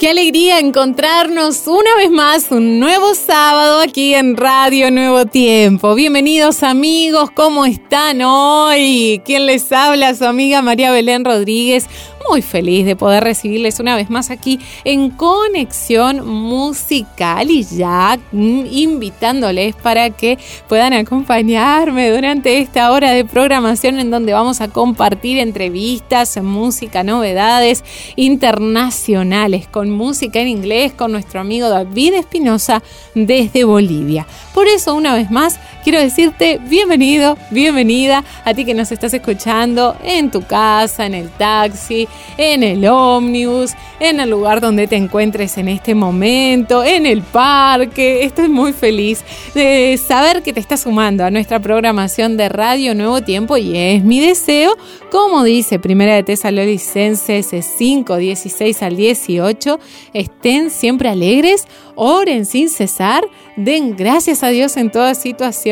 Qué alegría encontrarnos una vez más un nuevo sábado aquí en Radio Nuevo Tiempo. Bienvenidos amigos, ¿cómo están hoy? ¿Quién les habla? Su amiga María Belén Rodríguez muy feliz de poder recibirles una vez más aquí en Conexión Musical y ya mm, invitándoles para que puedan acompañarme durante esta hora de programación en donde vamos a compartir entrevistas, música, novedades internacionales con música en inglés con nuestro amigo David Espinosa desde Bolivia. Por eso, una vez más, quiero decirte bienvenido, bienvenida a ti que nos estás escuchando en tu casa, en el taxi, en el ómnibus, en el lugar donde te encuentres en este momento, en el parque. Estoy muy feliz de saber que te estás sumando a nuestra programación de Radio Nuevo Tiempo y es mi deseo, como dice Primera de Tesalonicenses 5, 16 al 18, estén siempre alegres, oren sin cesar, den gracias a Dios en toda situación,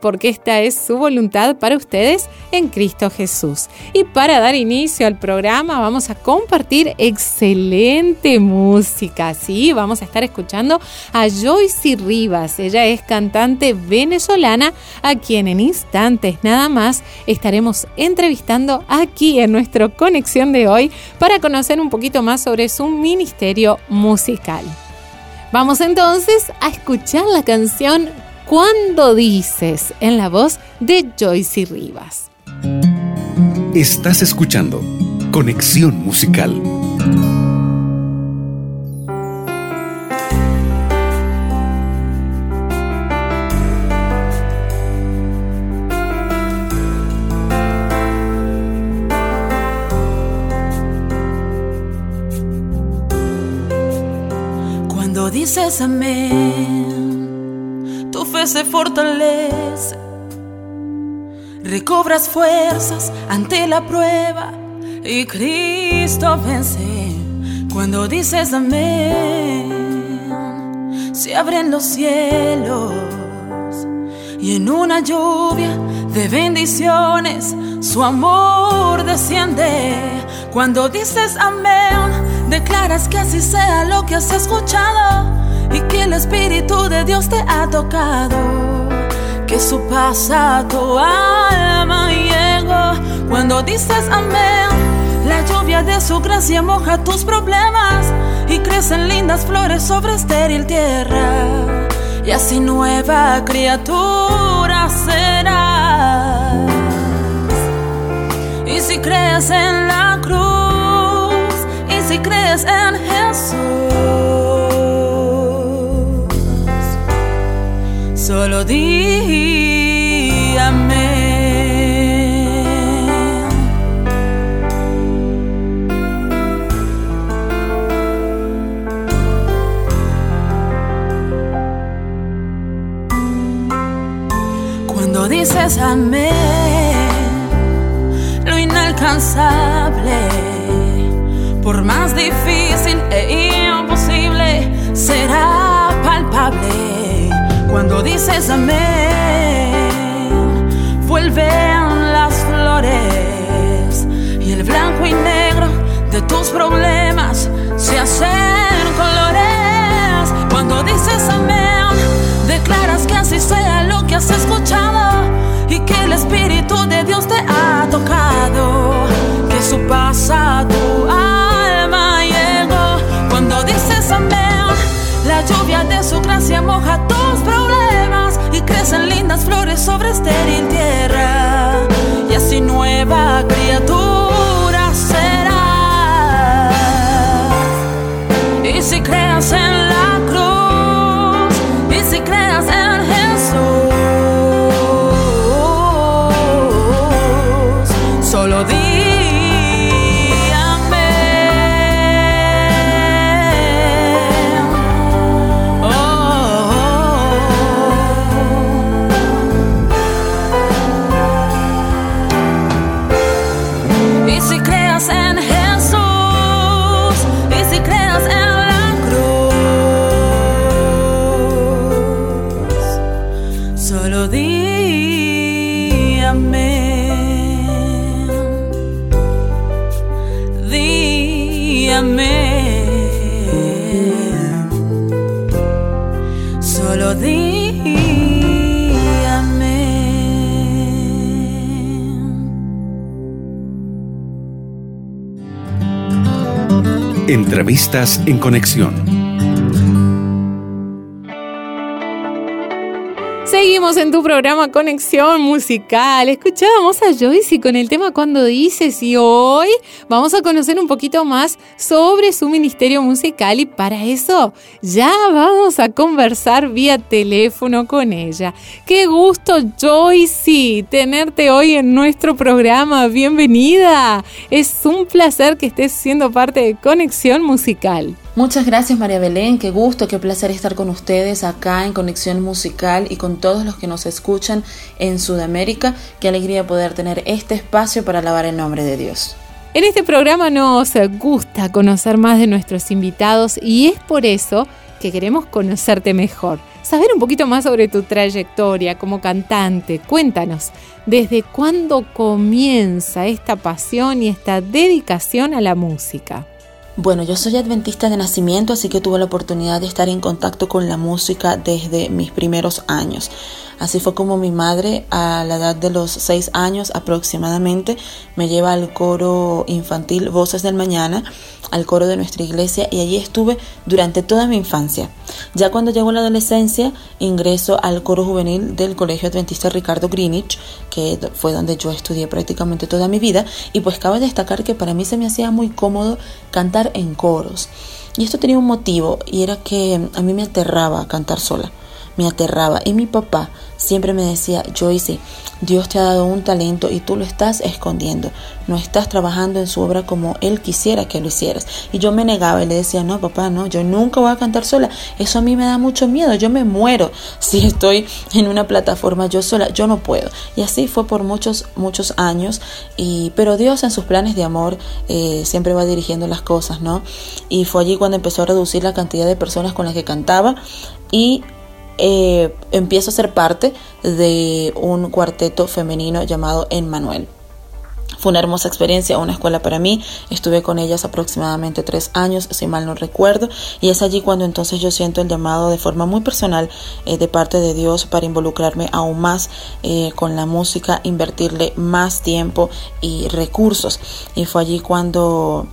porque esta es su voluntad para ustedes en Cristo Jesús. Y para dar inicio al programa vamos a compartir excelente música, sí, vamos a estar escuchando a Joyce Rivas, ella es cantante venezolana a quien en instantes nada más estaremos entrevistando aquí en nuestra conexión de hoy para conocer un poquito más sobre su ministerio musical. Vamos entonces a escuchar la canción Cuando dices en la voz de Joyce Rivas. Estás escuchando Conexión Musical. dices amén, se fortalece, recobras fuerzas ante la prueba y Cristo vence. Cuando dices amén, se abren los cielos y en una lluvia de bendiciones su amor desciende. Cuando dices amén, Declaras que así sea lo que has escuchado y que el Espíritu de Dios te ha tocado. Que su paz a tu alma llegó cuando dices amén. La lluvia de su gracia moja tus problemas y crecen lindas flores sobre estéril tierra. Y así nueva criatura serás. Y si crees en la cruz si crees en Jesús. Solo di amén. Cuando dices amén, lo inalcanzable por más difícil e imposible, será palpable cuando dices amén. Vuelven las flores y el blanco y negro de tus problemas se hacen colores. Cuando dices amén, declaras que así sea lo que has escuchado y que el Espíritu de Dios te ha tocado, que su paz a tu La lluvia de su gracia moja crecen lindas flores sobre estéril tierra. Y así nueva criatura será. Y si creas en Entrevistas en conexión. Seguimos en tu programa Conexión Musical. Escuchábamos a Joyce con el tema Cuando dices y hoy vamos a conocer un poquito más sobre su ministerio musical y para eso ya vamos a conversar vía teléfono con ella. Qué gusto Joyce tenerte hoy en nuestro programa. Bienvenida. Es un placer que estés siendo parte de Conexión Musical. Muchas gracias María Belén, qué gusto, qué placer estar con ustedes acá en Conexión Musical y con todos los que nos escuchan en Sudamérica. Qué alegría poder tener este espacio para alabar el nombre de Dios. En este programa nos gusta conocer más de nuestros invitados y es por eso que queremos conocerte mejor, saber un poquito más sobre tu trayectoria como cantante. Cuéntanos, ¿desde cuándo comienza esta pasión y esta dedicación a la música? Bueno, yo soy adventista de nacimiento, así que tuve la oportunidad de estar en contacto con la música desde mis primeros años. Así fue como mi madre, a la edad de los seis años aproximadamente, me lleva al coro infantil Voces del Mañana, al coro de nuestra iglesia, y allí estuve durante toda mi infancia. Ya cuando llegó la adolescencia, ingreso al coro juvenil del Colegio Adventista Ricardo Greenwich, que fue donde yo estudié prácticamente toda mi vida, y pues cabe destacar que para mí se me hacía muy cómodo cantar en coros. Y esto tenía un motivo, y era que a mí me aterraba cantar sola me aterraba. Y mi papá siempre me decía, Joyce, Dios te ha dado un talento y tú lo estás escondiendo. No estás trabajando en su obra como Él quisiera que lo hicieras. Y yo me negaba y le decía, no, papá, no, yo nunca voy a cantar sola. Eso a mí me da mucho miedo. Yo me muero si estoy en una plataforma yo sola. Yo no puedo. Y así fue por muchos, muchos años. Y, pero Dios en sus planes de amor eh, siempre va dirigiendo las cosas, ¿no? Y fue allí cuando empezó a reducir la cantidad de personas con las que cantaba. Y eh, empiezo a ser parte de un cuarteto femenino llamado Emmanuel. Fue una hermosa experiencia, una escuela para mí. Estuve con ellas aproximadamente tres años, si mal no recuerdo. Y es allí cuando entonces yo siento el llamado de forma muy personal eh, de parte de Dios para involucrarme aún más eh, con la música, invertirle más tiempo y recursos. Y fue allí cuando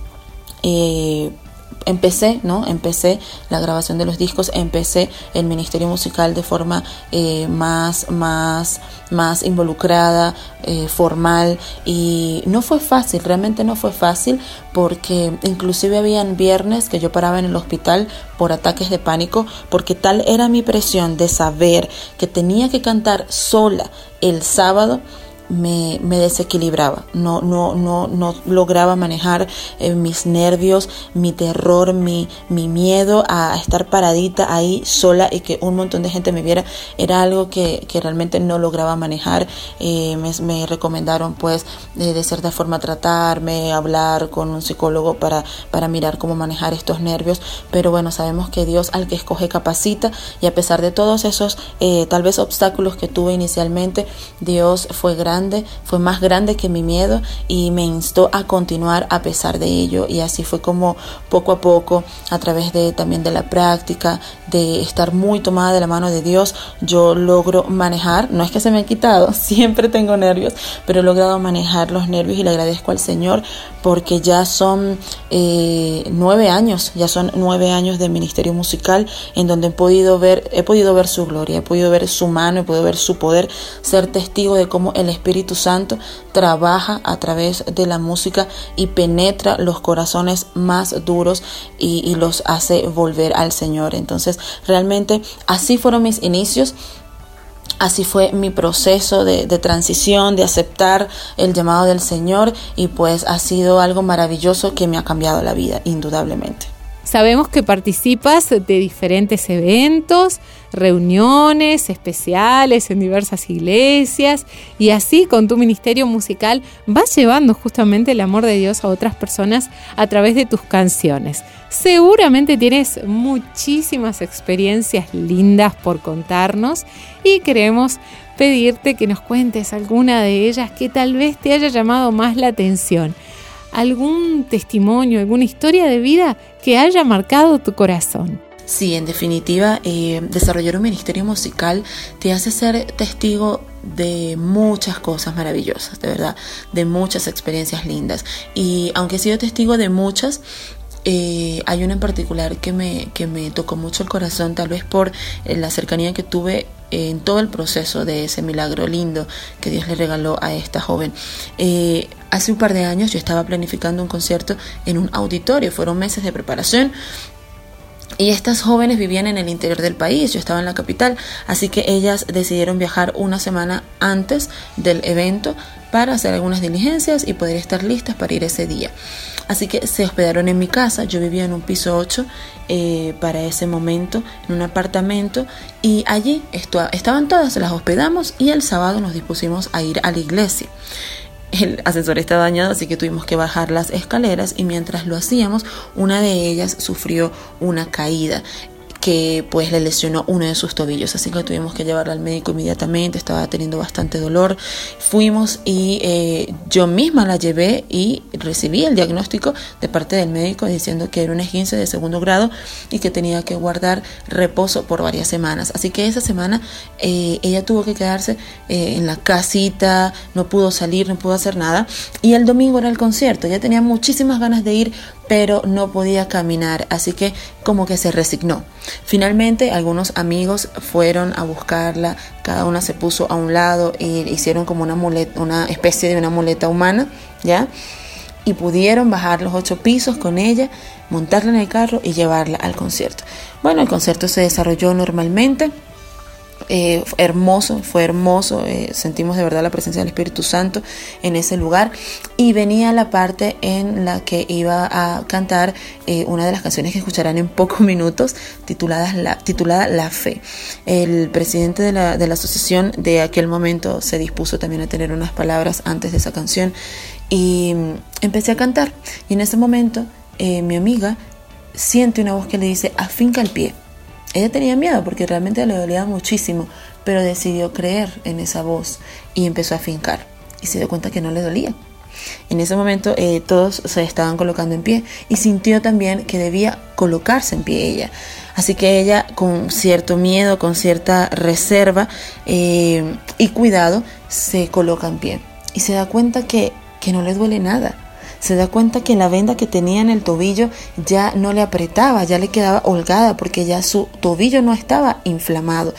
empecé, ¿no? Empecé la grabación de los discos, empecé el ministerio musical de forma eh, más, más, más involucrada, eh, formal y no fue fácil, realmente no fue fácil porque inclusive habían viernes que yo paraba en el hospital por ataques de pánico porque tal era mi presión de saber que tenía que cantar sola el sábado me, me, desequilibraba, no, no, no, no lograba manejar eh, mis nervios, mi terror, mi, mi miedo a estar paradita ahí sola y que un montón de gente me viera, era algo que, que realmente no lograba manejar. Eh, me, me, recomendaron pues de cierta forma tratarme, hablar con un psicólogo para, para mirar cómo manejar estos nervios, pero bueno, sabemos que Dios al que escoge capacita y a pesar de todos esos eh, tal vez obstáculos que tuve inicialmente, Dios fue grande fue más grande que mi miedo y me instó a continuar a pesar de ello. Y así fue como poco a poco, a través de también de la práctica, de estar muy tomada de la mano de Dios, yo logro manejar, no es que se me ha quitado, siempre tengo nervios, pero he logrado manejar los nervios y le agradezco al Señor porque ya son eh, nueve años, ya son nueve años de ministerio musical en donde he podido ver, he podido ver su gloria, he podido ver su mano, he podido ver su poder, ser testigo de cómo el Espíritu Espíritu Santo trabaja a través de la música y penetra los corazones más duros y, los hace volver al Señor. Entonces, realmente así fueron mis inicios. Así fue mi proceso de, transición, de aceptar el llamado del Señor y pues ha sido algo maravilloso que me ha cambiado la vida, indudablemente. Sabemos que participas de diferentes eventos, reuniones especiales en diversas iglesias y así con tu ministerio musical vas llevando justamente el amor de Dios a otras personas a través de tus canciones. Seguramente tienes muchísimas experiencias lindas por contarnos y queremos pedirte que nos cuentes alguna de ellas que tal vez te haya llamado más la atención. Algún testimonio, alguna historia de vida que haya marcado tu corazón. Sí, en definitiva, eh, desarrollar un ministerio musical te hace ser testigo de muchas cosas maravillosas, de verdad, de muchas experiencias lindas. Y aunque he sido testigo de muchas, eh, hay una en particular que me, que me tocó mucho el corazón, tal vez por eh, la cercanía que tuve en todo el proceso de ese milagro lindo que Dios le regaló a esta joven. Eh, hace un par de años yo estaba planificando un concierto en un auditorio, fueron meses de preparación. Y estas jóvenes vivían en el interior del país, yo estaba en la capital, así que ellas decidieron viajar una semana antes del evento para hacer algunas diligencias y poder estar listas para ir ese día. Así que se hospedaron en mi casa, yo vivía en un piso 8 eh, para ese momento, en un apartamento, y allí estaban todas, las hospedamos y el sábado nos dispusimos a ir a la iglesia. El ascensor estaba dañado, así que tuvimos que bajar las escaleras y mientras lo hacíamos, una de ellas sufrió una caída que pues le lesionó uno de sus tobillos, así que tuvimos que llevarla al médico inmediatamente, estaba teniendo bastante dolor. Fuimos y eh, yo misma la llevé y recibí el diagnóstico de parte del médico diciendo que era un esguince de segundo grado y que tenía que guardar reposo por varias semanas. Así que esa semana eh, ella tuvo que quedarse eh, en la casita, no pudo salir, no pudo hacer nada. Y el domingo era el concierto, ya tenía muchísimas ganas de ir, pero no podía caminar, así que como que se resignó. Finalmente algunos amigos fueron a buscarla, cada una se puso a un lado y hicieron como una muleta, una especie de una muleta humana, ¿ya? Y pudieron bajar los ocho pisos con ella, montarla en el carro y llevarla al concierto. Bueno, el concierto se desarrolló normalmente eh, hermoso, fue hermoso, eh, sentimos de verdad la presencia del Espíritu Santo en ese lugar. Y venía la parte en la que iba a cantar eh, una de las canciones que escucharán en pocos minutos titulada La, titulada la Fe. El presidente de la, de la asociación de aquel momento se dispuso también a tener unas palabras antes de esa canción y mm, empecé a cantar. Y en ese momento mi amiga siente una voz que le dice afinca el pie ella tenía miedo porque realmente le dolía muchísimo, pero decidió creer en esa voz y empezó a fincar y se dio cuenta que no le dolía. En ese momento eh, todos se estaban colocando en pie y sintió también que debía colocarse en pie ella. Así que ella con cierto miedo, con cierta reserva eh, y cuidado se coloca en pie y se da cuenta que, que no le duele nada se da cuenta que la venda que tenía en el tobillo ya no le apretaba, ya le quedaba holgada porque ya su tobillo no estaba inflamado.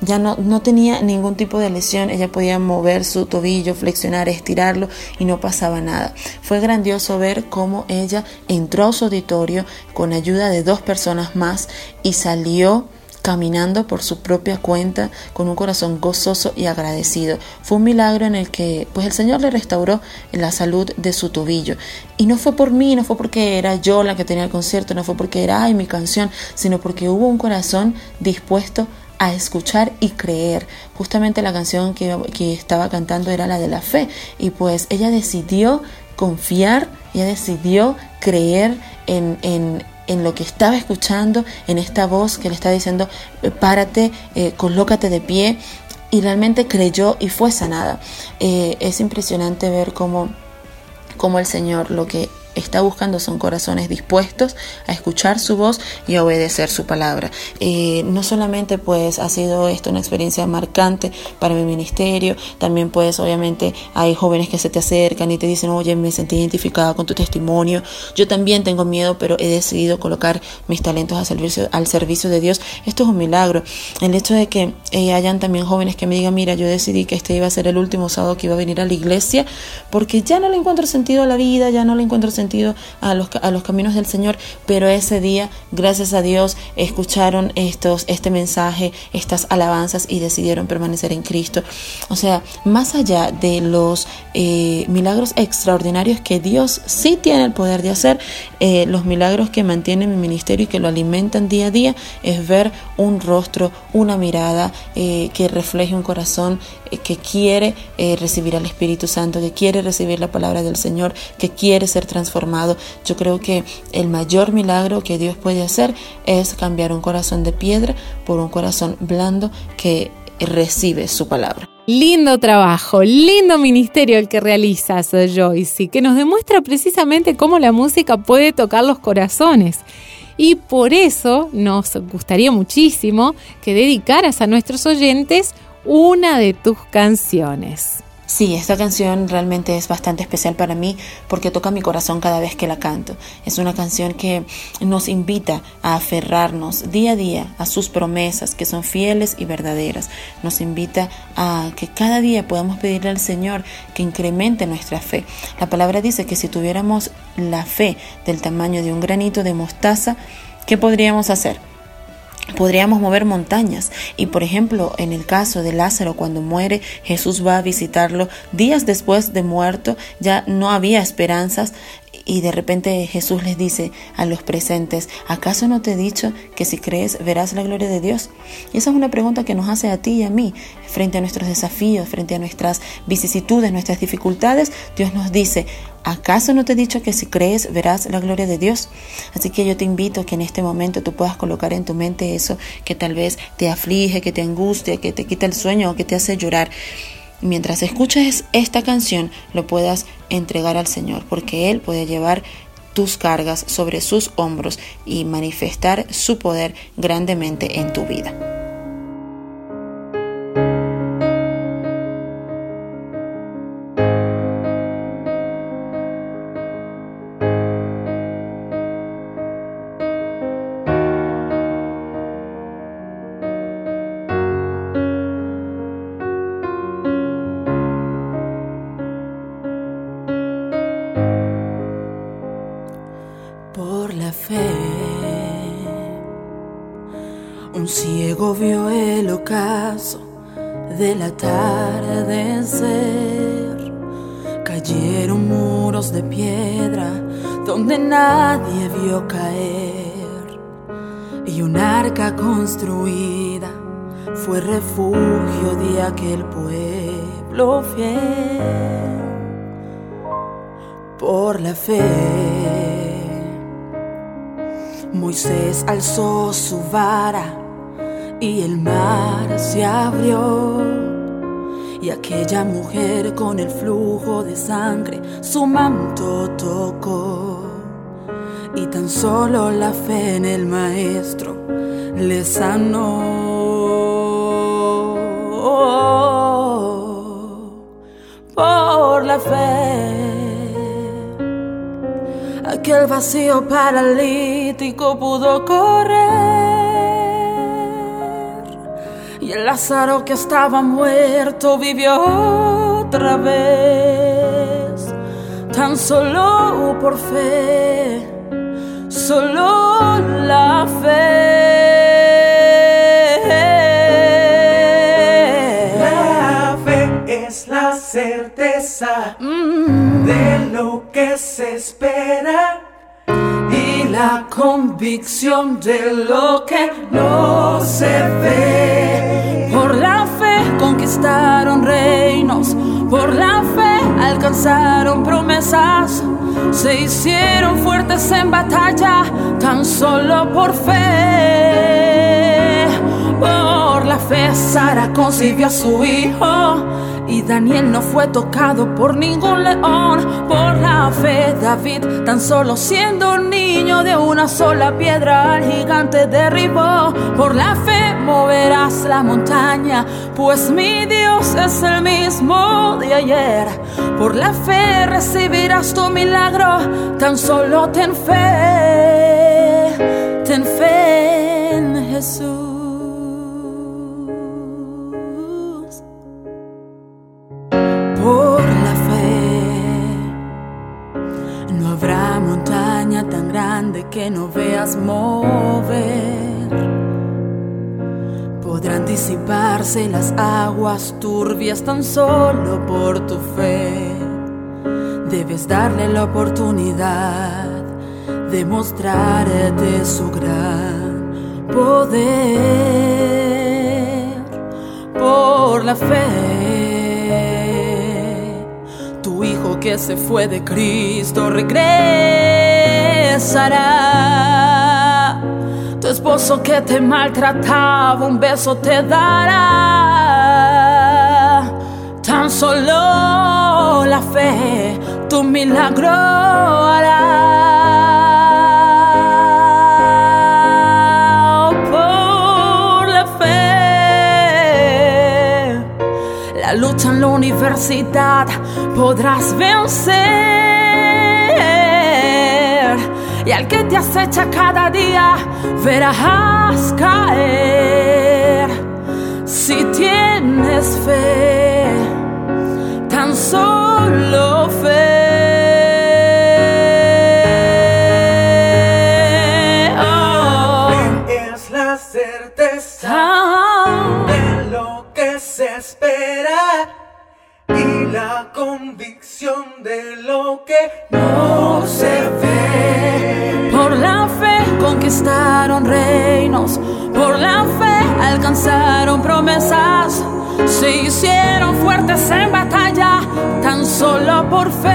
Ya no, no tenía ningún tipo de lesión, ella podía mover su tobillo, flexionar, estirarlo y no pasaba nada. Fue grandioso ver cómo ella entró a su auditorio con ayuda de dos personas más y salió caminando por su propia cuenta con un corazón gozoso y agradecido. Fue un milagro en el que pues el Señor le restauró la salud de su tobillo. Y no fue por mí, no fue porque era yo la que tenía el concierto, no fue porque era mi canción, sino porque hubo un corazón dispuesto a escuchar y creer. Justamente la canción que, que estaba cantando era la de la fe y pues ella decidió confiar, ella decidió creer en, en, en lo que estaba escuchando, en esta voz que le estaba diciendo, eh, párate, eh, colócate de pie, y realmente creyó y fue sanada. Eh, es impresionante ver cómo, cómo el Señor lo que está buscando son corazones dispuestos a escuchar su voz y a obedecer su palabra. Eh, no solamente pues ha sido esto una experiencia marcante para mi ministerio, también pues obviamente hay jóvenes que se te acercan y te dicen, oye, me sentí identificada con tu testimonio, yo también tengo miedo, pero he decidido colocar mis talentos al servicio, de Dios. Esto es un milagro. El hecho de que eh, hayan también jóvenes que me digan, mira, yo decidí que este iba a ser el último sábado que iba a venir a la iglesia porque ya no le encuentro sentido a la vida, ya no le encuentro sentido sentido a los, a los caminos del Señor, pero ese día, gracias a Dios, escucharon estos, este mensaje, estas alabanzas y decidieron permanecer en Cristo. O sea, más allá de los eh, milagros extraordinarios que Dios sí tiene el poder de hacer, eh, los milagros que mantienen mi ministerio y que lo alimentan día a día es ver un rostro, una mirada eh, que refleje un corazón que quiere recibir al Espíritu Santo, que quiere recibir la palabra del Señor, que quiere ser transformado. Yo creo que el mayor milagro que Dios puede hacer es cambiar un corazón de piedra por un corazón blando que recibe su palabra. Lindo trabajo, lindo ministerio el que realizas, Joyce, que nos demuestra precisamente cómo la música puede tocar los corazones. Y por eso nos gustaría muchísimo que dedicaras a nuestros oyentes una de tus canciones. Sí, esta canción realmente es bastante especial para mí porque toca mi corazón cada vez que la canto. Es una canción que nos invita a aferrarnos día a día a sus promesas que son fieles y verdaderas. Nos invita a que cada día podamos pedirle al Señor que incremente nuestra fe. La palabra dice que si tuviéramos la fe del tamaño de un granito de mostaza, ¿qué podríamos hacer? Podríamos mover montañas. Y por ejemplo en el caso de Lázaro cuando muere Jesús va a visitarlo. Días después de muerto ya no había esperanzas y de repente Jesús les dice a los presentes, ¿acaso no te he dicho que si crees verás la gloria de Dios? Y esa es una pregunta que nos hace a ti y a mí frente a nuestros desafíos, frente a nuestras vicisitudes, nuestras dificultades. Dios nos dice, ¿acaso no te he dicho que si crees verás la gloria de Dios? Así que yo te invito a que en este momento tú puedas colocar en tu mente eso que tal vez te aflige, que te angustia, que te quita el sueño o que te hace llorar mientras escuches esta canción lo puedas entregar al Señor, porque Él puede llevar tus cargas sobre sus hombros y manifestar su poder grandemente en tu vida. Alzó su vara y el mar se abrió. Y aquella mujer con el flujo de sangre su manto tocó. Y tan solo la fe en el maestro le sanó. Por la fe, aquel vacío paralítico pudo correr el Lázaro que estaba muerto vivió otra vez, tan solo por fe, solo la fe. La fe es la certeza mm. de lo que se espera la convicción de lo que no se ve. Por la fe conquistaron reinos, por la fe alcanzaron promesas, se hicieron fuertes en batalla, tan solo por fe. Por la fe Sara concibió a su hijo y Daniel no fue tocado por ningún león. Por la fe David, tan solo siendo un niño de una sola piedra, al gigante derribó. Por la fe moverás la montaña, pues mi Dios es el mismo de ayer. Por la fe recibirás tu milagro, tan solo ten fe, ten fe en Jesús. Que no veas mover. Podrán disiparse las aguas turbias tan solo por tu fe. Debes darle la oportunidad de mostrarte su gran poder por la fe. Tu hijo que se fue de Cristo Tu esposo que te maltrataba un beso te dará. Tan solo la fe tu milagro hará. lucha en la universidad podrás vencer. Y al que te acecha cada día verás caer. Si tienes fe, tan solo fe. es la certeza se espera y la convicción de lo que no conquistaron reinos, por la fe alcanzaron promesas, se hicieron fuertes en batalla, tan solo por fe.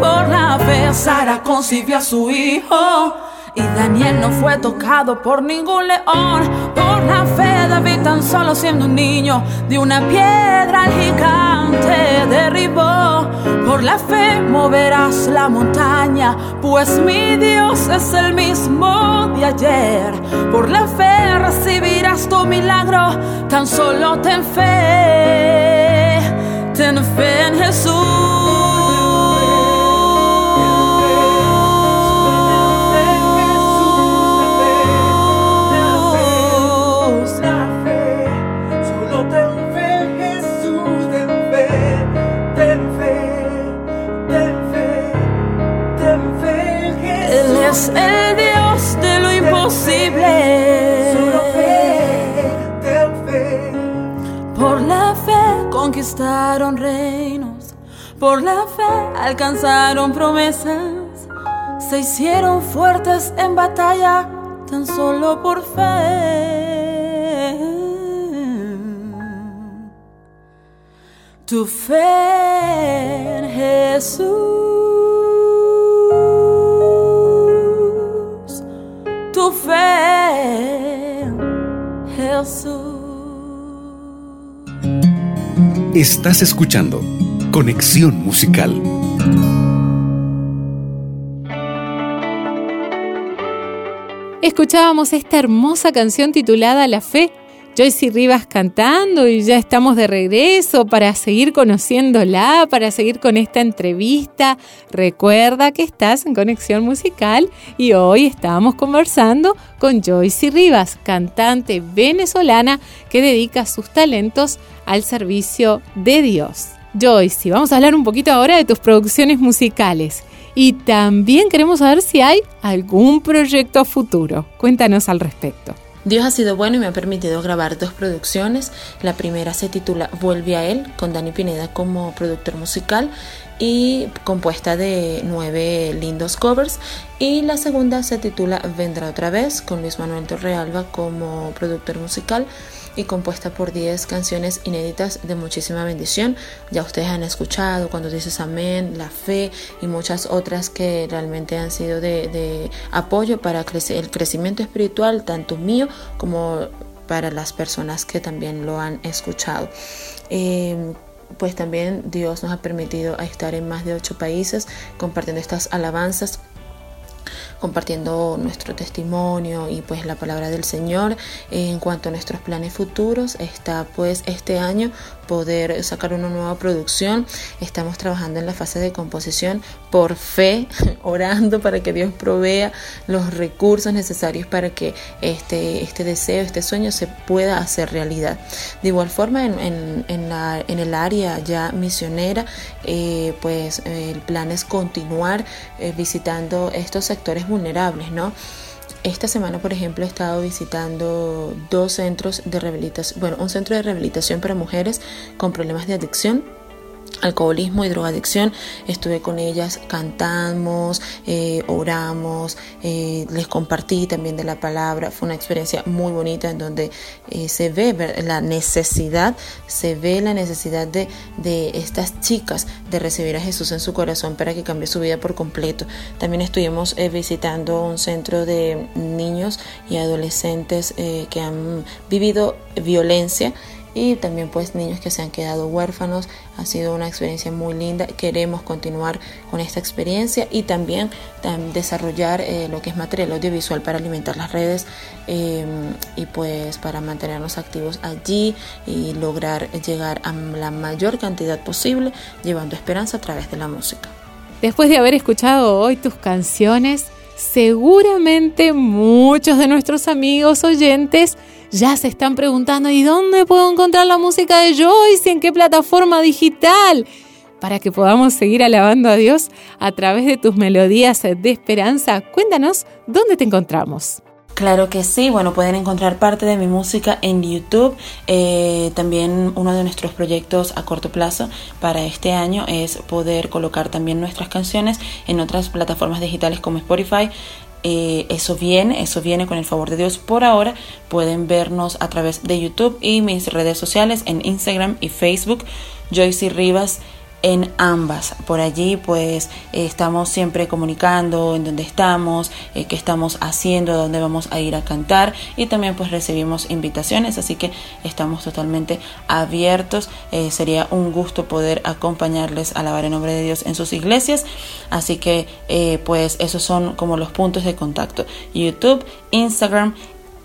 Por la fe Sara concibió a su hijo y Daniel no fue tocado por ningún león. Por la fe, David, tan solo siendo un niño, de una piedra al. La fe moverás la montaña, pues mi Dios es el mismo de ayer. Por la fe recibirás tu milagro, tan solo ten fe, ten fe en Jesús. Reinos, por la fe alcanzaron promesas, se hicieron fuertes en batalla tan solo por fe. Tu fe Jesús. fe, Jesús. Estás escuchando Conexión Musical. Escuchábamos esta hermosa canción titulada La Fe Joyce Rivas cantando y ya estamos de regreso para seguir conociéndola, para seguir con esta entrevista. Recuerda que estás en Conexión Musical y hoy estamos conversando con Joyce Rivas, cantante venezolana que dedica sus talentos al servicio de Dios. Joyce, vamos a hablar un poquito ahora de tus producciones musicales. Y también queremos saber si hay algún proyecto futuro. Cuéntanos al respecto. Dios ha sido bueno y me ha permitido grabar dos producciones. La primera se titula Vuelve a él, con Dani Pineda como productor musical y compuesta de nueve lindos covers. Y la segunda se titula Vendrá otra vez, con Luis Manuel Torrealba como productor musical y compuesta por 10 canciones inéditas de muchísima bendición. Ya ustedes han escuchado cuando dices amén, la fe y muchas otras que realmente han sido de, apoyo para el crecimiento espiritual, tanto mío como para las personas que también lo han escuchado. Em, pues también Dios nos ha permitido estar en más de ocho países compartiendo estas alabanzas compartiendo nuestro testimonio y pues la palabra del Señor. En cuanto a nuestros planes futuros, está pues este año poder sacar una nueva producción. Estamos trabajando en la fase de composición por fe, orando para que Dios provea los recursos necesarios para que este, este deseo, este sueño se pueda hacer realidad. De igual forma, en, en, la, en el área ya misionera, eh, pues el plan es continuar eh, visitando estos sectores vulnerables, ¿no? Esta semana, por ejemplo, he estado visitando dos centros de rehabilitación, bueno, un centro de rehabilitación para mujeres con problemas de adicción alcoholismo y drogadicción. Estuve con ellas, cantamos, eh, oramos, eh, les compartí también de la palabra. Fue una experiencia muy bonita en donde eh, se ve la necesidad, se ve la necesidad de, de estas chicas de recibir a Jesús en su corazón para que cambie su vida por completo. También estuvimos visitando un centro de niños y adolescentes que han vivido violencia y también pues niños que se han quedado huérfanos. Ha sido una experiencia muy linda. Queremos continuar con esta experiencia y también, desarrollar eh, lo que es material audiovisual para alimentar las redes em, y pues para mantenernos activos allí y lograr llegar a la mayor cantidad posible llevando esperanza a través de la música. Después de haber escuchado hoy tus canciones, seguramente muchos de nuestros amigos oyentes ya se están preguntando, ¿y dónde puedo encontrar la música de Joyce? ¿En qué plataforma digital? Para que podamos seguir alabando a Dios a través de tus melodías de esperanza, cuéntanos dónde te encontramos. Claro que sí, bueno, pueden encontrar parte de mi música en YouTube. Eh, también uno de nuestros proyectos a corto plazo para este año es poder colocar también nuestras canciones en otras plataformas digitales como Spotify, eh, eso viene, eso viene con el favor de Dios. Por ahora pueden vernos a través de YouTube y mis redes sociales en Instagram y Facebook. Joyce Rivas en ambas. Por allí pues estamos siempre comunicando en dónde estamos, eh, qué estamos haciendo, dónde vamos a ir a cantar y también pues recibimos invitaciones, así que estamos totalmente abiertos. Eh, sería un gusto poder acompañarles a alabar el nombre de Dios en sus iglesias. Así que eh, pues esos son como los puntos de contacto. YouTube, Instagram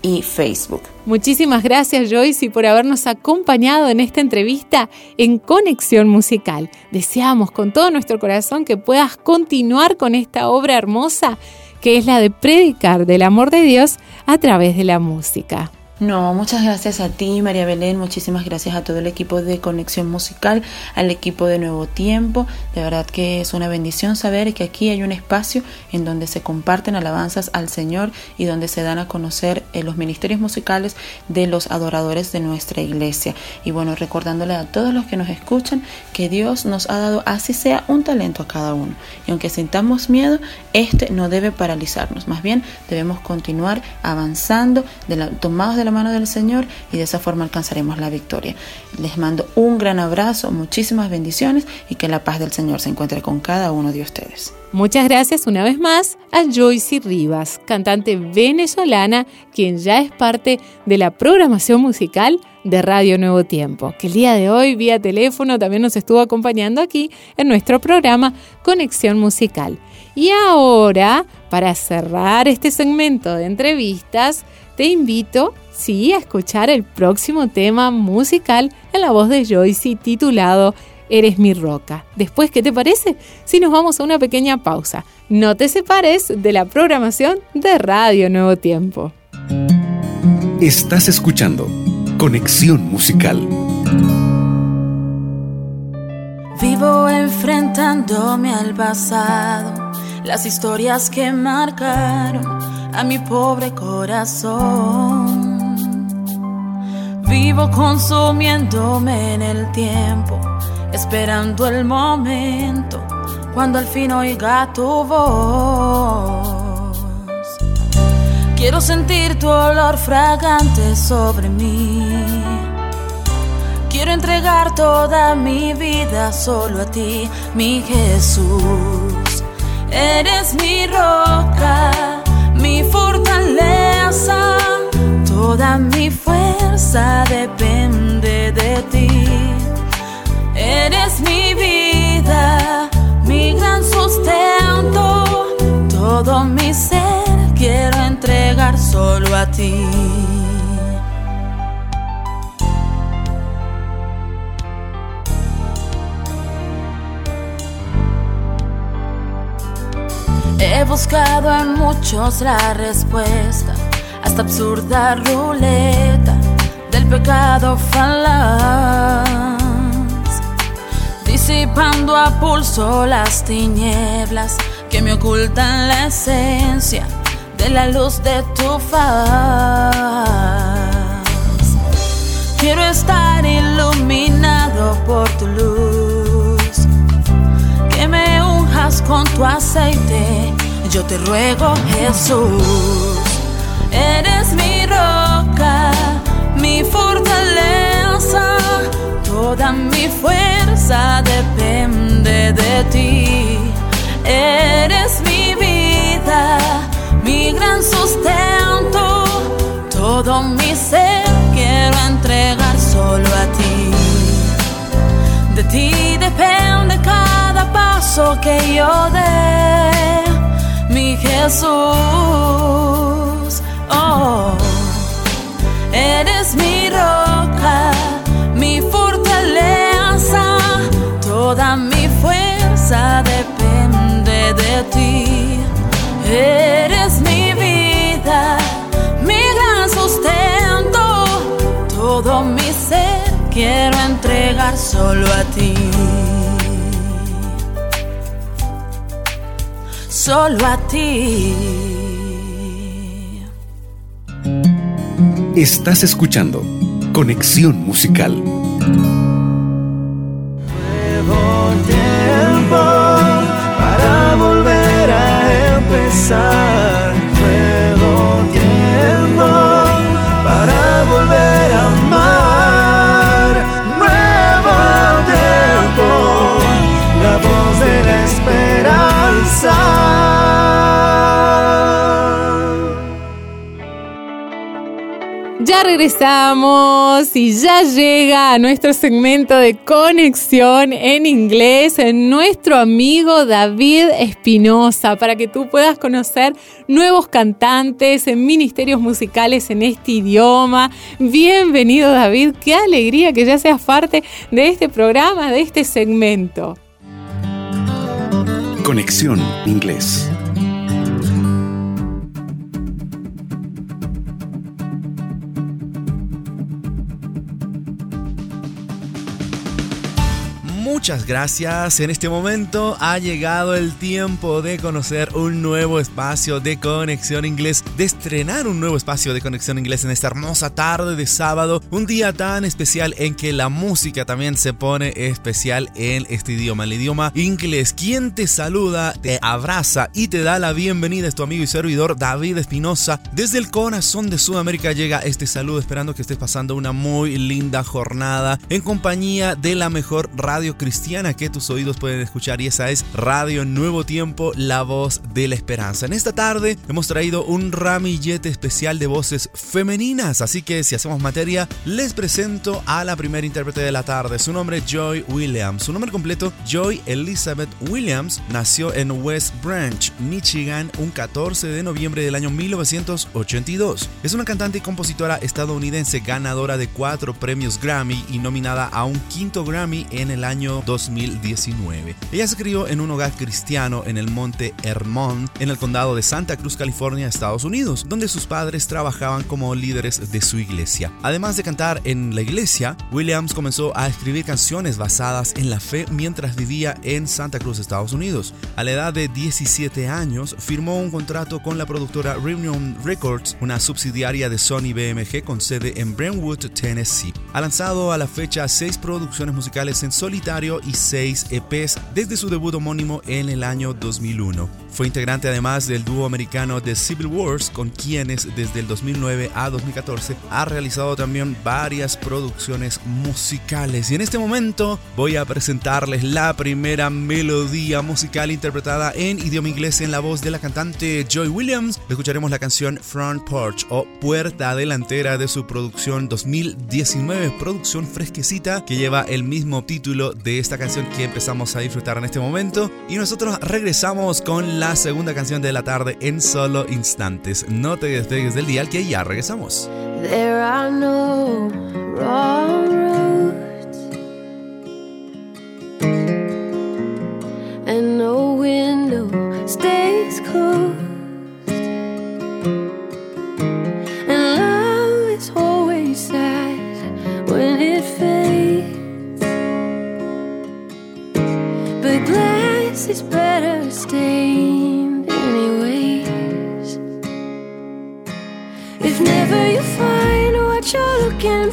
y Facebook. Muchísimas gracias Joyce por habernos acompañado en esta entrevista en Conexión Musical. Deseamos con todo nuestro corazón que puedas continuar con esta obra hermosa que es la de predicar del amor de Dios a través de la música. No, muchas gracias a ti, María Belén. Muchísimas gracias a todo el equipo de Conexión Musical, al equipo de Nuevo Tiempo. De verdad que es una bendición saber que aquí hay un espacio en donde se comparten alabanzas al Señor y donde se dan a conocer eh, los ministerios musicales de los adoradores de nuestra iglesia. Y bueno, recordándole a todos los que nos escuchan que Dios nos ha dado, así sea, un talento a cada uno. Y aunque sintamos miedo, este no debe paralizarnos. Más bien, debemos continuar avanzando, de la, tomados de la mano del Señor y de esa forma alcanzaremos la victoria. Les mando un gran abrazo, muchísimas bendiciones y que la paz del Señor se encuentre con cada uno de ustedes. Muchas gracias una vez más a Joyce Rivas, cantante venezolana, quien ya es parte de la programación musical de Radio Nuevo Tiempo, que el día de hoy vía teléfono también nos estuvo acompañando aquí en nuestro programa Conexión Musical. Y ahora, para cerrar este segmento de entrevistas, te invito, sí, a escuchar el próximo tema musical en la voz de Joyce titulado Eres mi roca. Después, ¿qué te parece? Si nos vamos a una pequeña pausa. No te separes de la programación de Radio Nuevo Tiempo. Estás escuchando Conexión Musical. Vivo enfrentándome al pasado, las historias que marcaron a mi pobre corazón. Vivo consumiéndome en el tiempo, esperando el momento cuando al fin oiga tu voz. Quiero sentir tu olor fragante sobre mí. Quiero entregar toda mi vida solo a ti, mi Jesús. Eres mi roca mi fortaleza, toda mi fuerza depende de ti. Eres mi vida, mi gran sustento, todo mi ser a ti. He buscado en muchos la respuesta a esta absurda ruleta del pecado falaz, disipando a pulso las tinieblas que me ocultan la esencia de la luz de tu faz. Quiero estar iluminado por tu luz, que me unjas con tu aceite. Yo te ruego, Jesús, eres mi roca, mi fortaleza, toda mi fuerza depende de ti. Eres mi vida, mi gran sustento, todo mi ser quiero entregar solo a ti. De ti depende cada paso que yo dé, mi Jesús. Oh, eres mi roca, mi fortaleza, toda mi fuerza depende de ti. Eres mi vida, mi gran sustento, todo mi ser quiero entregar solo a ti. Solo a ti. Estás escuchando Conexión Musical. Nuevo tiempo para volver a empezar. Nuevo tiempo para volver a amar. Nuevo tiempo, la voz de la esperanza. Regresamos y ya llega a nuestro segmento de conexión en inglés nuestro amigo David Espinosa para que tú puedas conocer nuevos cantantes en ministerios musicales en este idioma. Bienvenido David, qué alegría que ya seas parte de este programa, de este segmento. Conexión Inglés. Muchas gracias. En este momento ha llegado el tiempo de conocer un nuevo espacio de conexión inglés, de estrenar un nuevo espacio de conexión inglés en esta hermosa tarde de sábado, un día tan especial en que la música también se pone especial en este idioma, el idioma inglés. Quien te saluda, te abraza y te da la bienvenida es tu amigo y servidor David Espinosa. Desde el corazón de Sudamérica llega este saludo esperando que estés pasando una muy linda jornada en compañía de la mejor radio cristiana que tus oídos pueden escuchar y esa es Radio Nuevo Tiempo, la voz de la esperanza. En esta tarde hemos traído un ramillete especial de voces femeninas, así que si hacemos materia, les presento a la primera intérprete de la tarde. Su nombre es Joy Williams. Su nombre completo, Joy Elizabeth Williams, nació en West Branch, Michigan, un 14 de noviembre del año 1982. Es una cantante y compositora estadounidense ganadora de cuatro premios Grammy y nominada a un quinto Grammy en el año 2019. Ella se crió en un hogar cristiano en el monte Hermont, en el condado de Santa Cruz, California, Estados Unidos, donde sus padres trabajaban como líderes de su iglesia. Además de cantar en la iglesia, Williams comenzó a escribir canciones basadas en la fe mientras vivía en Santa Cruz, Estados Unidos. A la edad de 17 años, firmó un contrato con la productora Reunion Records, una subsidiaria de Sony BMG con sede en Brentwood, Tennessee. Ha lanzado a la fecha seis producciones musicales en solitario y seis EPs desde su debut homónimo en el año 2001. Fue integrante además del dúo americano The Civil Wars, con quienes desde el 2009 a 2014 ha realizado también varias producciones musicales. Y en este momento voy a presentarles la primera melodía musical interpretada en idioma inglés en la voz de la cantante Joy Williams. Escucharemos la canción Front Porch o Puerta Delantera de su producción 2019, producción fresquecita que lleva el mismo título de esta canción que empezamos a disfrutar en este momento. Y nosotros regresamos con la segunda canción de la tarde en solo instantes. No te despegues del dial que ya regresamos. Is better stained anyways. If never you find what you're looking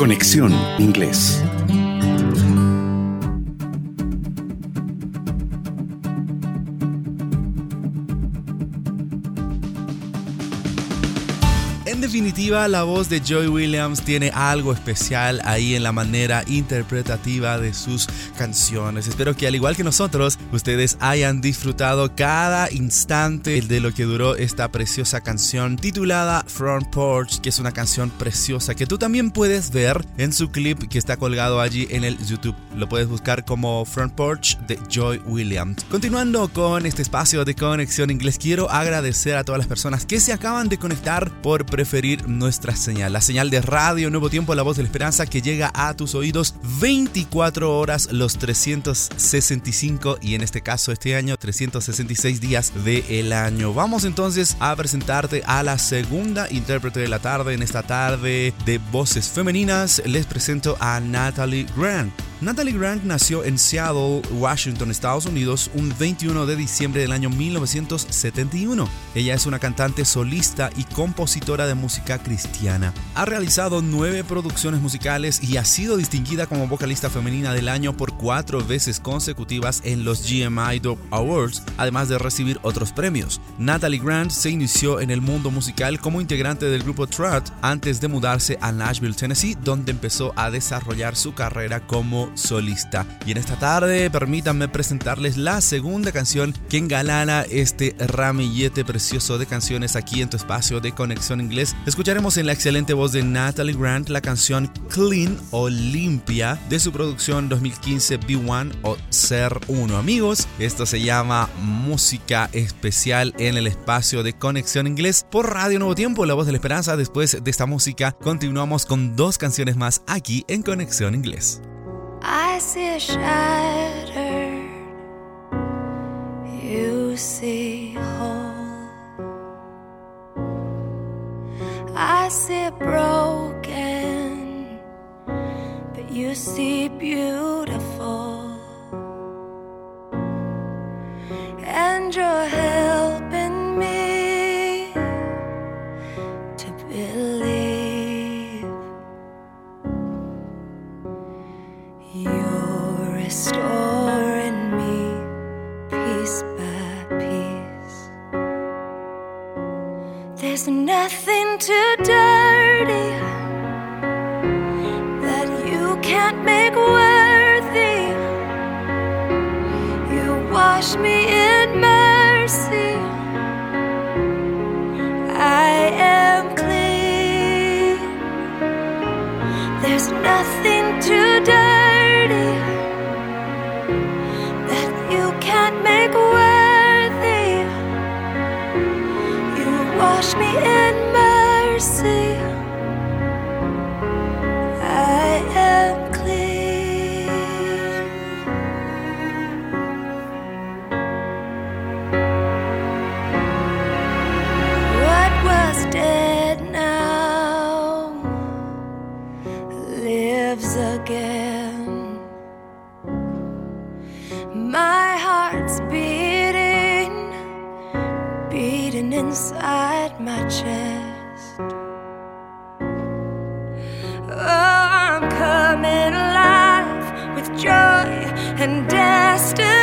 Conexión Inglés. La voz de Joy Williams tiene algo especial ahí en la manera interpretativa de sus canciones. Espero que al igual que nosotros, ustedes hayan disfrutado cada instante de lo que duró esta preciosa canción titulada Front Porch, que es una canción preciosa que tú también puedes ver en su clip que está colgado allí en el YouTube. Lo puedes buscar como Front Porch de Joy Williams. Continuando con este espacio de conexión inglés, quiero agradecer a todas las personas que se acaban de conectar por preferir nuestra señal, la señal de radio Nuevo Tiempo, la voz de la esperanza que llega a tus oídos 24 horas los 365 y en este caso este año 366 días del año. Vamos entonces a presentarte a la segunda intérprete de la tarde en esta tarde de voces femeninas. Les presento a Natalie Grant. Natalie Grant nació en Seattle, Washington, Estados Unidos, un 21 de diciembre del año 1971. Ella es una cantante solista y compositora de música cristiana. Ha realizado nueve producciones musicales y ha sido distinguida como vocalista femenina del año por cuatro veces consecutivas en los GMI Dope Awards, además de recibir otros premios. Natalie Grant se inició en el mundo musical como integrante del grupo Trot antes de mudarse a Nashville, Tennessee, donde empezó a desarrollar su carrera como solista. Y en esta tarde permítanme presentarles la segunda canción que engalana este ramillete precioso de canciones aquí en tu espacio de conexión inglés. Escucharemos en la excelente voz de Natalie Grant la canción Clean o Limpia de su producción 2015 B1 o Ser 1. Amigos, esto se llama música especial en el espacio de conexión inglés por Radio Nuevo Tiempo, la voz de la esperanza. Después de esta música continuamos con dos canciones más aquí en Conexión Inglés. I see shattered, you see whole. I see broken, but you see beautiful. And you're nothing too dirty that you can't make worthy. You wash me in mercy. I am clean. There's nothing too dirty that you can't make worthy. Inside my chest. Oh, I'm coming alive with joy and destiny.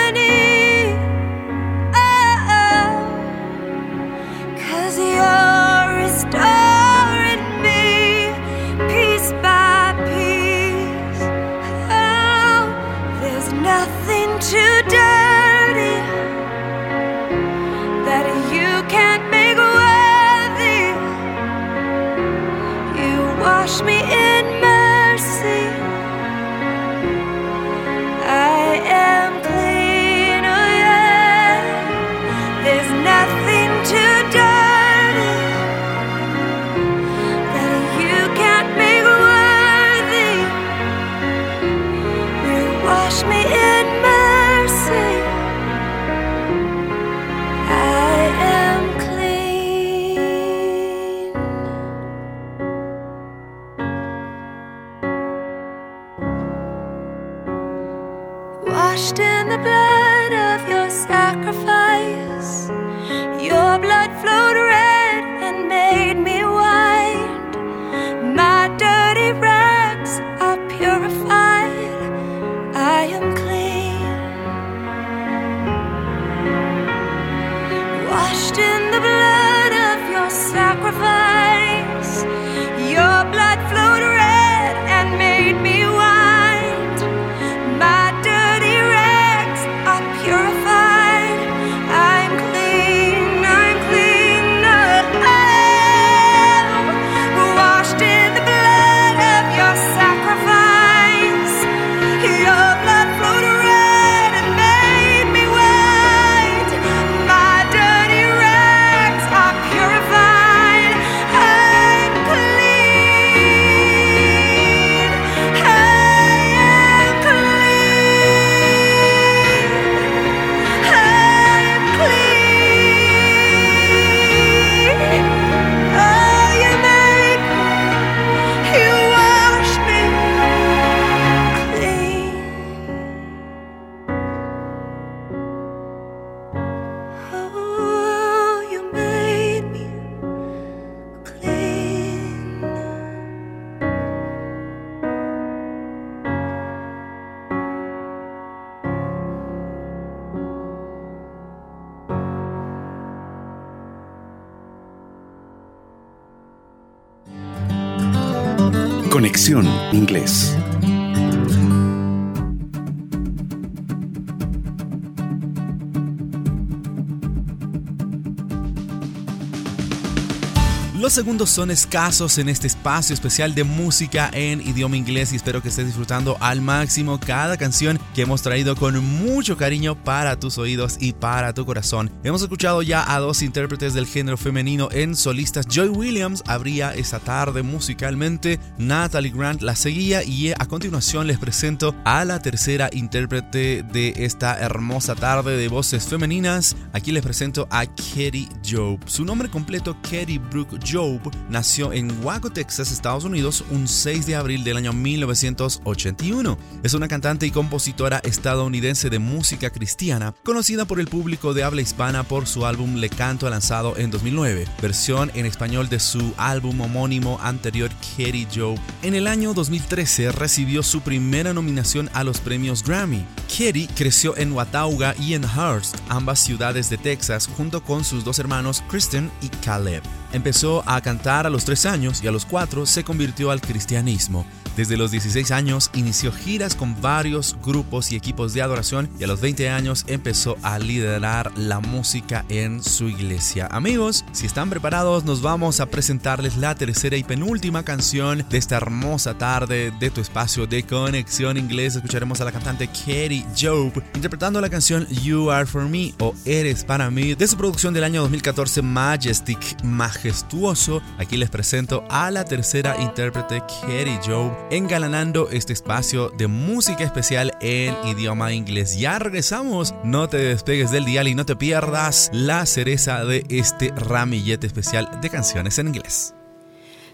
Los segundos son escasos en este espacio especial de música en idioma inglés y espero que estés disfrutando al máximo cada canción que hemos traído con mucho cariño para tus oídos y para tu corazón. Hemos escuchado ya a dos intérpretes del género femenino en solistas. Joy Williams abría esta tarde musicalmente, Natalie Grant la seguía y a continuación les presento a la tercera intérprete de esta hermosa tarde de voces femeninas. Aquí les presento a Katie Job. Su nombre completo, Katie Brooke Job nació en Waco, Texas, Estados Unidos, un 6 de abril del año 1981. Es una cantante y compositora estadounidense de música cristiana, conocida por el público de habla hispana por su álbum Le Canto lanzado en 2009, versión en español de su álbum homónimo anterior Katie Joe. En el año 2013 recibió su primera nominación a los premios Grammy. Katie creció en Watauga y en Hearst, ambas ciudades de Texas, junto con sus dos hermanos Kristen y Caleb. Empezó a cantar a los 3 años y a los 4 se convirtió al cristianismo. Desde los 16 años inició giras con varios grupos y equipos de adoración y a los 20 años empezó a liderar la música en su iglesia. Amigos, si están preparados nos vamos a presentarles la tercera y penúltima canción de esta hermosa tarde de tu espacio de conexión inglés. Escucharemos a la cantante Katie Job interpretando la canción You Are For Me o Eres Para Mí de su producción del año 2014 Majestic, majestuoso. Aquí les presento a la tercera intérprete Katie Job engalanando este espacio de música especial en idioma inglés. Ya regresamos, no te despegues del dial y no te pierdas la cereza de este ramillete especial de canciones en inglés.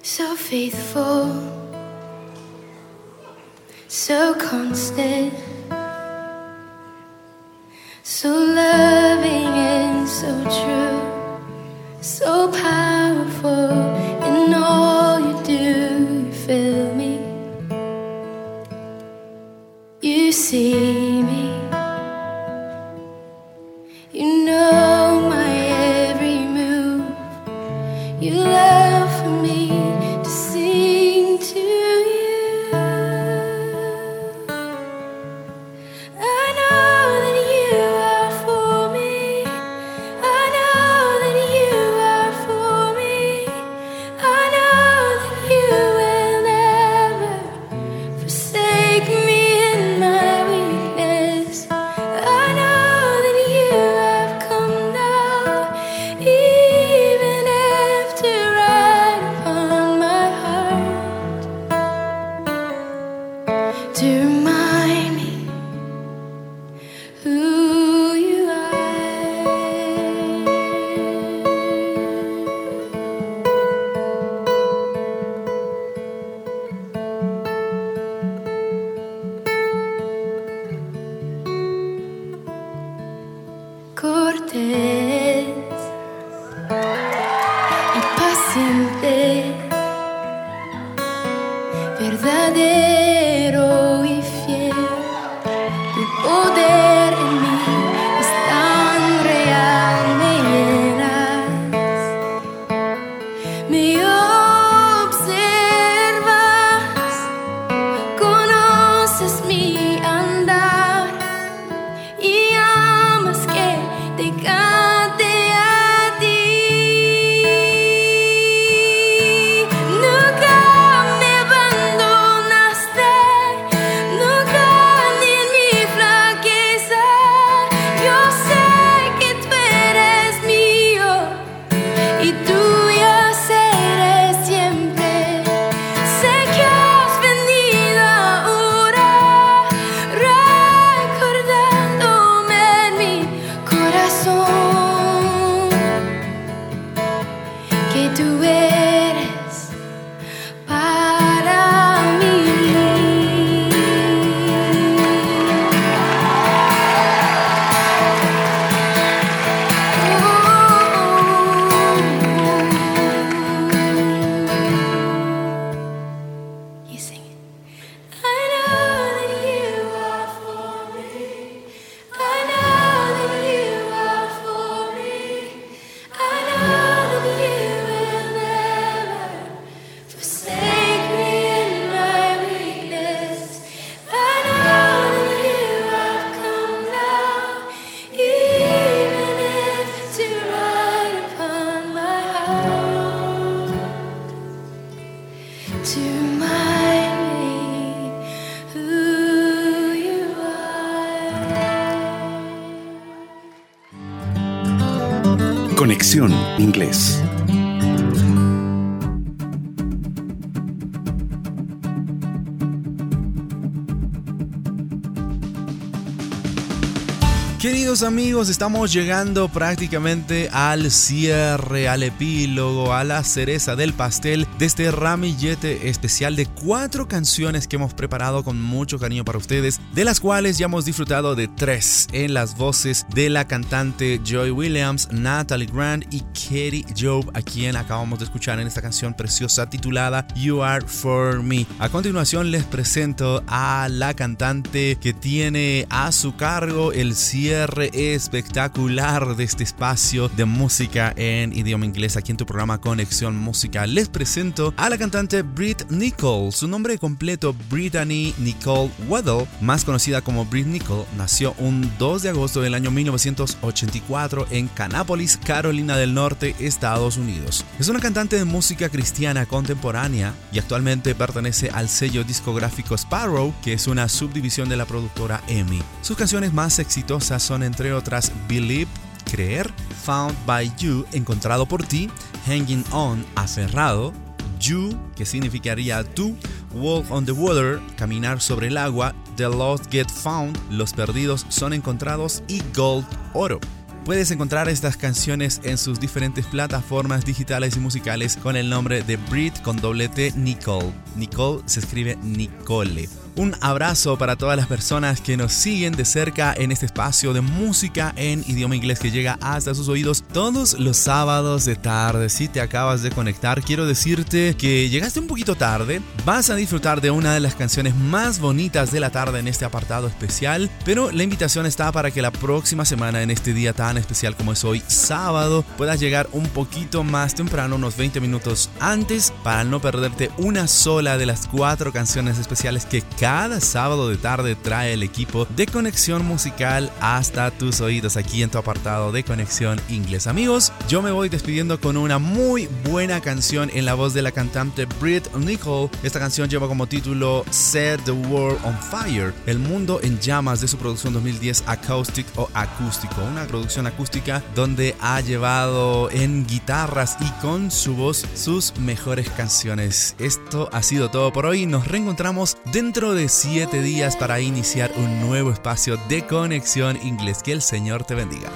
So faithful, so constant, so loving and so true, so powerful see me. You know my every move. You love me Amigos, estamos llegando prácticamente al cierre, al epílogo, a la cereza del pastel de este ramillete especial de cuatro canciones que hemos preparado con mucho cariño para ustedes, de las cuales ya hemos disfrutado de tres en las voces de la cantante Joy Williams, Natalie Grant y Katie Job, a quien acabamos de escuchar en esta canción preciosa titulada You Are For Me. A continuación les presento a la cantante que tiene a su cargo el cierre espectacular de este espacio de música en idioma inglés aquí en tu programa Conexión Música. Les presento a la cantante Brit Nicole. Su nombre completo, Brittany Nicole Weddle, más conocida como Brit Nicole, nació un 2 de agosto del año 1984 en Canápolis, Carolina del Norte, Estados Unidos. Es una cantante de música cristiana contemporánea y actualmente pertenece al sello discográfico Sparrow, que es una subdivisión de la productora EMI. Sus canciones más exitosas son entre otras Believe, Creer, Found by You, Encontrado por ti, Hanging On, Aferrado, You, que significaría tú, Walk on the Water, Caminar sobre el agua, The Lost Get Found, Los perdidos son encontrados y Gold, Oro. Puedes encontrar estas canciones en sus diferentes plataformas digitales y musicales con el nombre de Brit con doble T Nicole. Nicole se escribe Nicole. Un abrazo para todas las personas que nos siguen de cerca en este espacio de música en idioma inglés que llega hasta sus oídos todos los sábados de tarde. Si te acabas de conectar, quiero decirte que llegaste un poquito tarde. Vas a disfrutar de una de las canciones más bonitas de la tarde en este apartado especial, pero la invitación está para que la próxima semana en este día tan especial como es hoy, sábado, puedas llegar un poquito más temprano, unos 20 minutos antes, para no perderte una sola de las cuatro canciones especiales que cada sábado de tarde trae el equipo de conexión musical hasta tus oídos aquí en tu apartado de conexión inglés. Amigos, yo me voy despidiendo con una muy buena canción en la voz de la cantante Brit Nicole. Esta canción lleva como título Set the World on Fire, el mundo en llamas de su producción 2010 Acoustic o Acústico, una producción acústica donde ha llevado en guitarras y con su voz sus mejores canciones. Esto ha sido todo por hoy, nos reencontramos dentro de 7 días para iniciar un nuevo espacio de conexión inglés. Que el Señor te bendiga.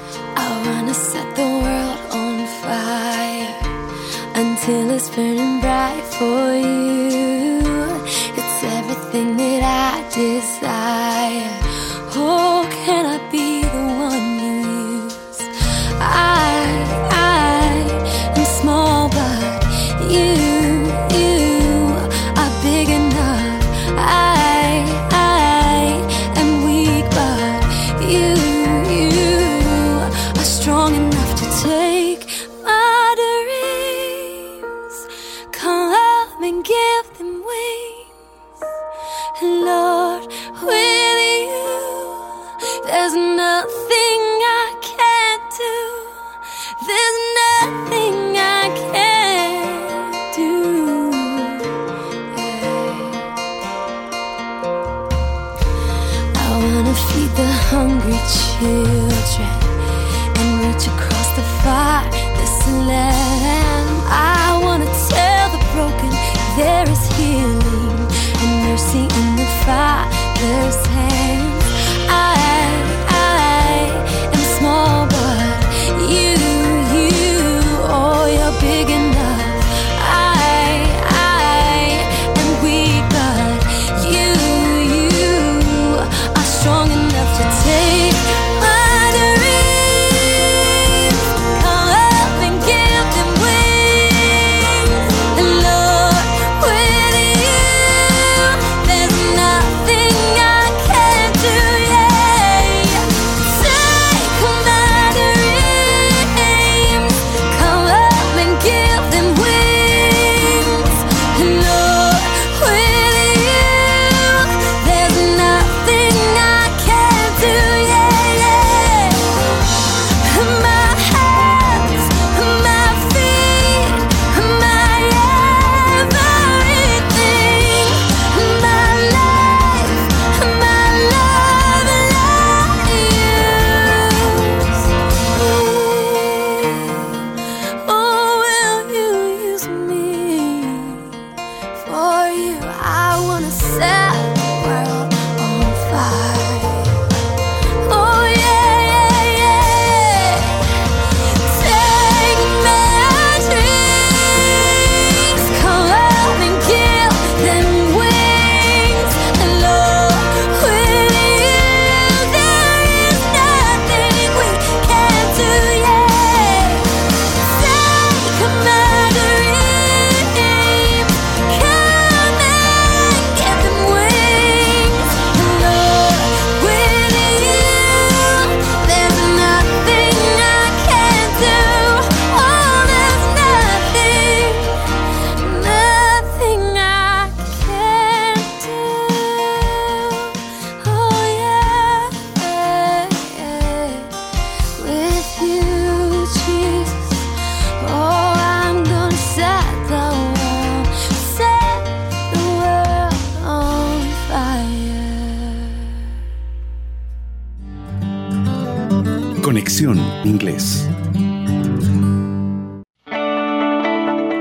Inglés.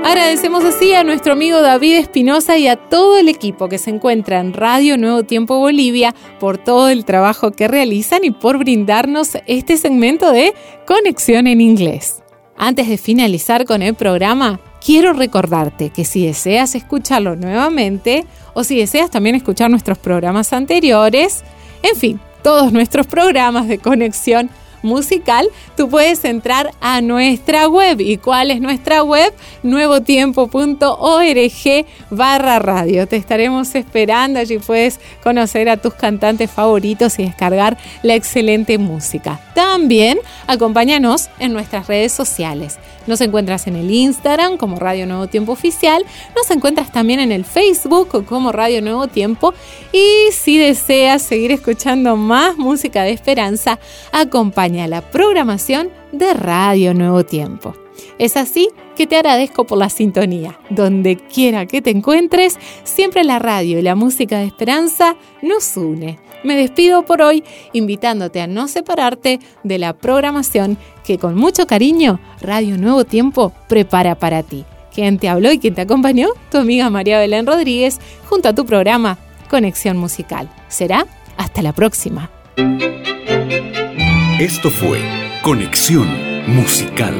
Agradecemos así a nuestro amigo David Espinosa y a todo el equipo que se encuentra en Radio Nuevo Tiempo Bolivia por todo el trabajo que realizan y por brindarnos este segmento de Conexión en Inglés. Antes de finalizar con el programa, quiero recordarte que si deseas escucharlo nuevamente o si deseas también escuchar nuestros programas anteriores, en fin, todos nuestros programas de conexión musical, tú puedes entrar a nuestra web. ¿Y cuál es nuestra web? nuevotiempo.org barra radio. Te estaremos esperando. Allí puedes conocer a tus cantantes favoritos y descargar la excelente música. También acompáñanos en nuestras redes sociales. Nos encuentras en el Instagram como Radio Nuevo Tiempo Oficial, nos encuentras también en el Facebook como Radio Nuevo Tiempo y si deseas seguir escuchando más música de esperanza, acompaña la programación de Radio Nuevo Tiempo. Es así que te agradezco por la sintonía. Donde quiera que te encuentres, siempre la radio y la música de esperanza nos une. Me despido por hoy invitándote a no separarte de la programación que con mucho cariño Radio Nuevo Tiempo prepara para ti. Quien te habló y quien te acompañó, tu amiga María Belén Rodríguez, junto a tu programa Conexión Musical. Será hasta la próxima. Esto fue Conexión Musical.